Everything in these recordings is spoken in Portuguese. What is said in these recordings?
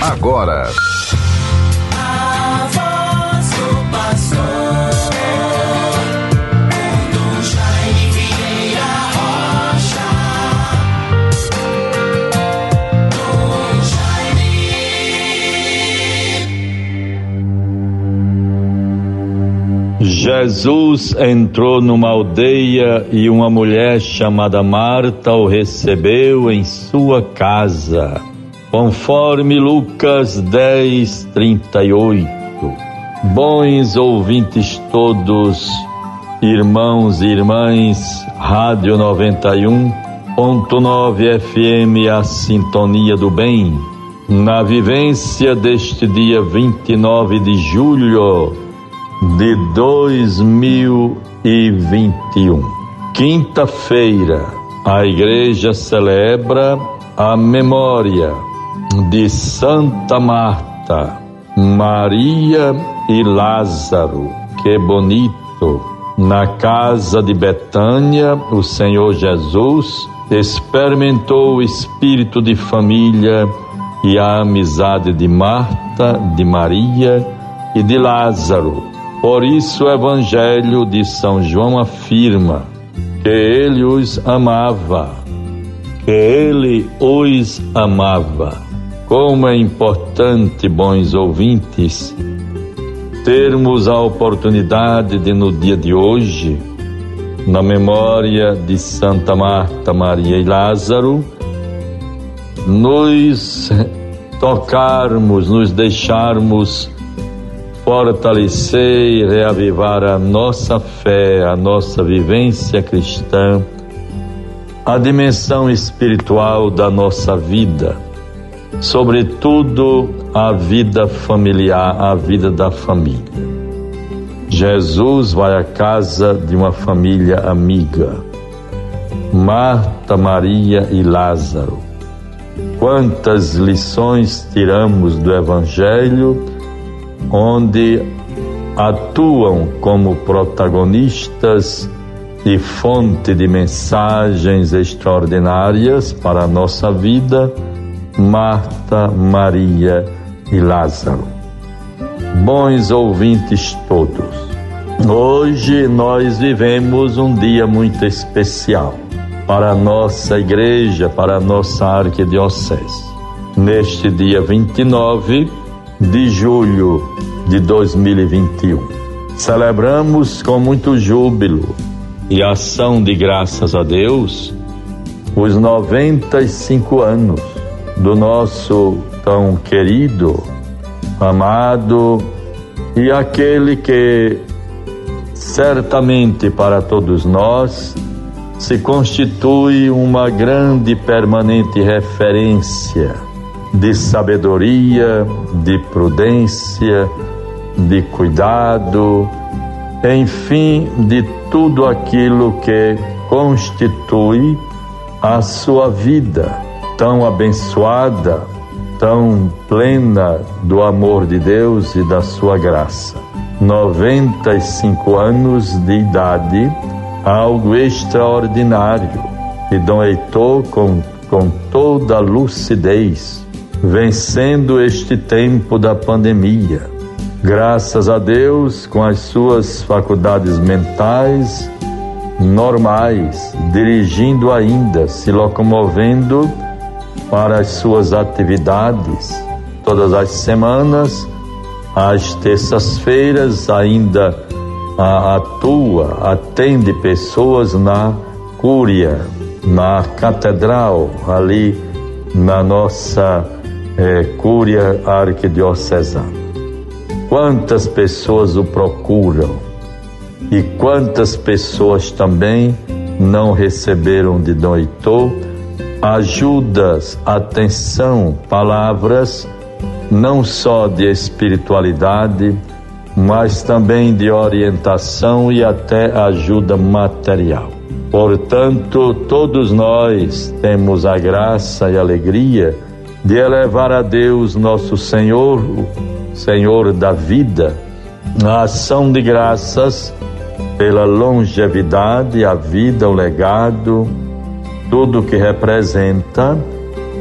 agora. Jesus entrou numa aldeia e uma mulher chamada Marta o recebeu em sua casa, conforme Lucas 10, 38. Bons ouvintes todos, irmãos e irmãs, Rádio 91.9 FM, a sintonia do bem. Na vivência deste dia 29 de julho de 2021. Quinta-feira, a igreja celebra a memória de Santa Marta, Maria e Lázaro. Que bonito! Na casa de Betânia, o Senhor Jesus experimentou o espírito de família e a amizade de Marta, de Maria e de Lázaro por isso o Evangelho de São João afirma que ele os amava, que ele os amava. Como é importante, bons ouvintes, termos a oportunidade de, no dia de hoje, na memória de Santa Marta, Maria e Lázaro, nos tocarmos, nos deixarmos fortalecer e reavivar a nossa fé, a nossa vivência cristã, a dimensão espiritual da nossa vida, sobretudo a vida familiar, a vida da família. Jesus vai à casa de uma família amiga, Marta, Maria e Lázaro. Quantas lições tiramos do Evangelho? onde atuam como protagonistas e fonte de mensagens extraordinárias para a nossa vida, Marta, Maria e Lázaro. Bons ouvintes todos, hoje nós vivemos um dia muito especial para a nossa igreja, para a nossa arquidiocese. Neste dia 29, de julho de 2021. Celebramos com muito júbilo e ação de graças a Deus os 95 anos do nosso tão querido, amado e aquele que certamente para todos nós se constitui uma grande permanente referência de sabedoria, de prudência, de cuidado, enfim, de tudo aquilo que constitui a sua vida tão abençoada, tão plena do amor de Deus e da sua graça. 95 anos de idade, algo extraordinário. E Dom Heitor, com, com toda a lucidez, vencendo este tempo da pandemia. Graças a Deus, com as suas faculdades mentais normais, dirigindo ainda, se locomovendo para as suas atividades. Todas as semanas, às terças-feiras ainda atua, atende pessoas na Cúria, na Catedral, ali na nossa é, Cúria Arquidiocesana. Quantas pessoas o procuram? E quantas pessoas também não receberam de Dom Heitor ajudas, atenção, palavras não só de espiritualidade, mas também de orientação e até ajuda material. Portanto, todos nós temos a graça e alegria de elevar a Deus nosso Senhor, o Senhor da vida, a ação de graças pela longevidade, a vida, o legado, tudo que representa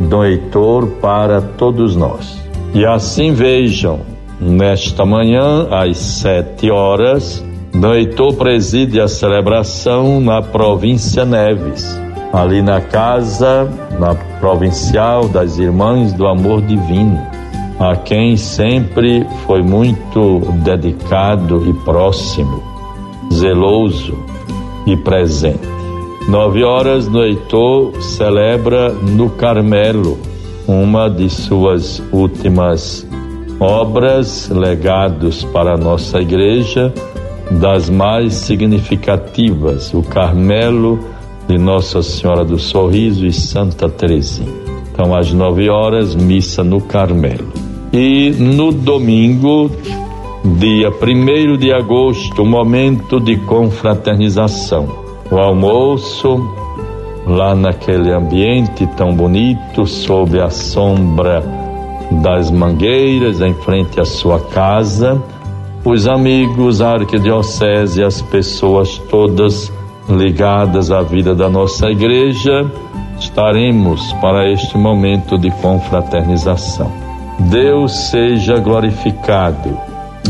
Dom Heitor para todos nós. E assim vejam, nesta manhã, às sete horas, Noitor preside a celebração na província Neves, ali na casa, na provincial das Irmãs do Amor Divino, a quem sempre foi muito dedicado e próximo, zeloso e presente. Nove horas, Noitor celebra no Carmelo uma de suas últimas obras, legados para a nossa igreja, das mais significativas, o Carmelo de Nossa Senhora do Sorriso e Santa Teresinha. Então, às nove horas, missa no Carmelo. E no domingo, dia 1 de agosto, momento de confraternização. O almoço, lá naquele ambiente tão bonito, sob a sombra das mangueiras, em frente à sua casa, os amigos, a arquidiocese, as pessoas todas ligadas à vida da nossa igreja, estaremos para este momento de confraternização. Deus seja glorificado.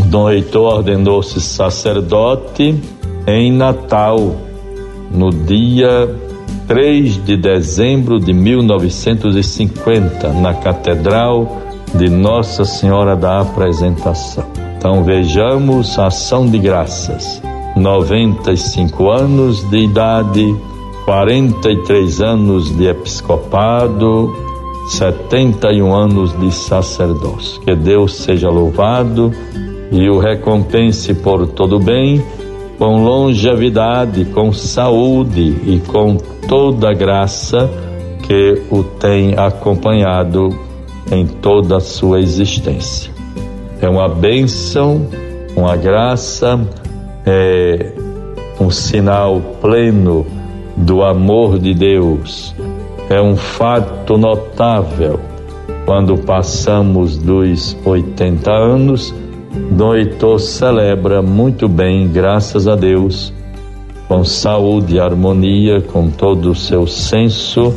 Dom Heitor ordenou-se sacerdote em Natal, no dia 3 de dezembro de 1950, na Catedral de Nossa Senhora da Apresentação. Então vejamos a ação de graças. 95 anos de idade, 43 anos de episcopado, 71 anos de sacerdócio. Que Deus seja louvado e o recompense por todo bem, com longevidade, com saúde e com toda a graça que o tem acompanhado em toda a sua existência. É uma bênção, uma graça, é um sinal pleno do amor de Deus. É um fato notável quando passamos dos 80 anos. Heitor celebra muito bem, graças a Deus, com saúde e harmonia, com todo o seu senso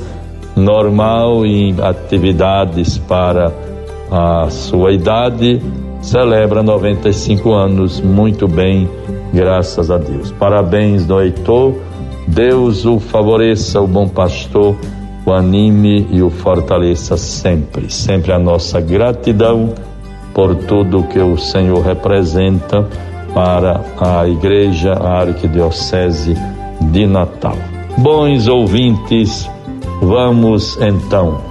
normal em atividades para a sua idade, celebra 95 anos muito bem, graças a Deus. Parabéns, do Heitor. Deus o favoreça, o bom pastor, o anime e o fortaleça sempre. Sempre a nossa gratidão por tudo que o Senhor representa para a Igreja a Arquidiocese de Natal. Bons ouvintes, Vamos então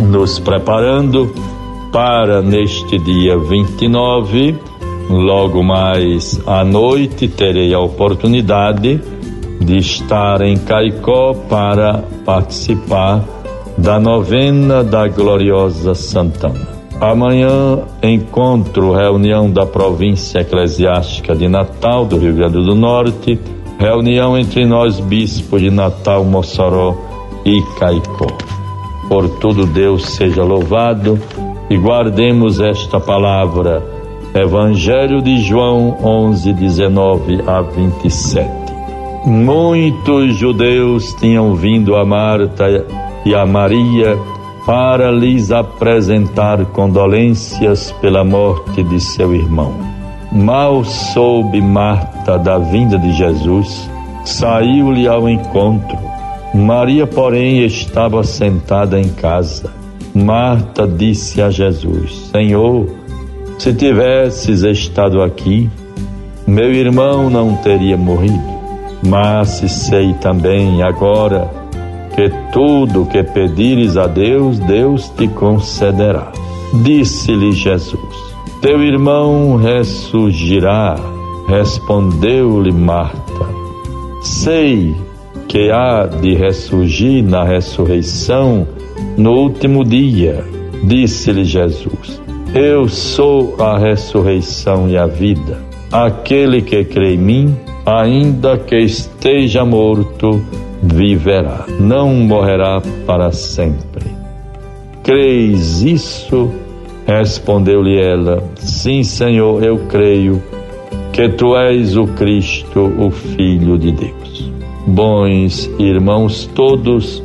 nos preparando para neste dia 29, logo mais à noite, terei a oportunidade de estar em Caicó para participar da novena da Gloriosa Santana. Amanhã encontro reunião da província eclesiástica de Natal do Rio Grande do Norte, reunião entre nós bispos de Natal, Mossoró e Caicó. Por tudo Deus seja louvado e guardemos esta palavra. Evangelho de João 11, 19 a 27. Muitos judeus tinham vindo a Marta e a Maria para lhes apresentar condolências pela morte de seu irmão. Mal soube Marta da vinda de Jesus, saiu-lhe ao encontro Maria, porém, estava sentada em casa. Marta disse a Jesus: Senhor, se tivesses estado aqui, meu irmão não teria morrido. Mas sei também agora que tudo que pedires a Deus, Deus te concederá. Disse-lhe Jesus: Teu irmão ressurgirá. Respondeu-lhe Marta: Sei que há de ressurgir na ressurreição no último dia. Disse-lhe Jesus: Eu sou a ressurreição e a vida. Aquele que crê em mim, ainda que esteja morto, viverá, não morrerá para sempre. Creis isso? Respondeu-lhe ela: Sim, Senhor, eu creio que tu és o Cristo, o Filho de Deus. Bons irmãos todos,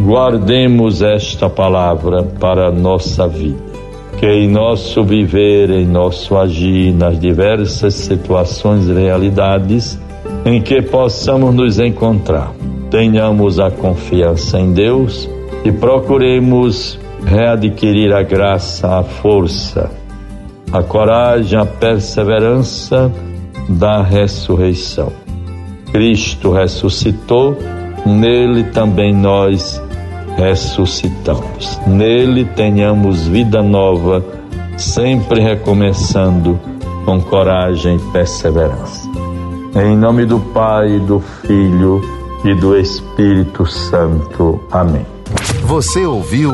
guardemos esta palavra para a nossa vida. Que em nosso viver, em nosso agir, nas diversas situações e realidades em que possamos nos encontrar, tenhamos a confiança em Deus e procuremos readquirir a graça, a força, a coragem, a perseverança da ressurreição. Cristo ressuscitou, nele também nós ressuscitamos. Nele tenhamos vida nova, sempre recomeçando com coragem e perseverança. Em nome do Pai, do Filho e do Espírito Santo. Amém. Você ouviu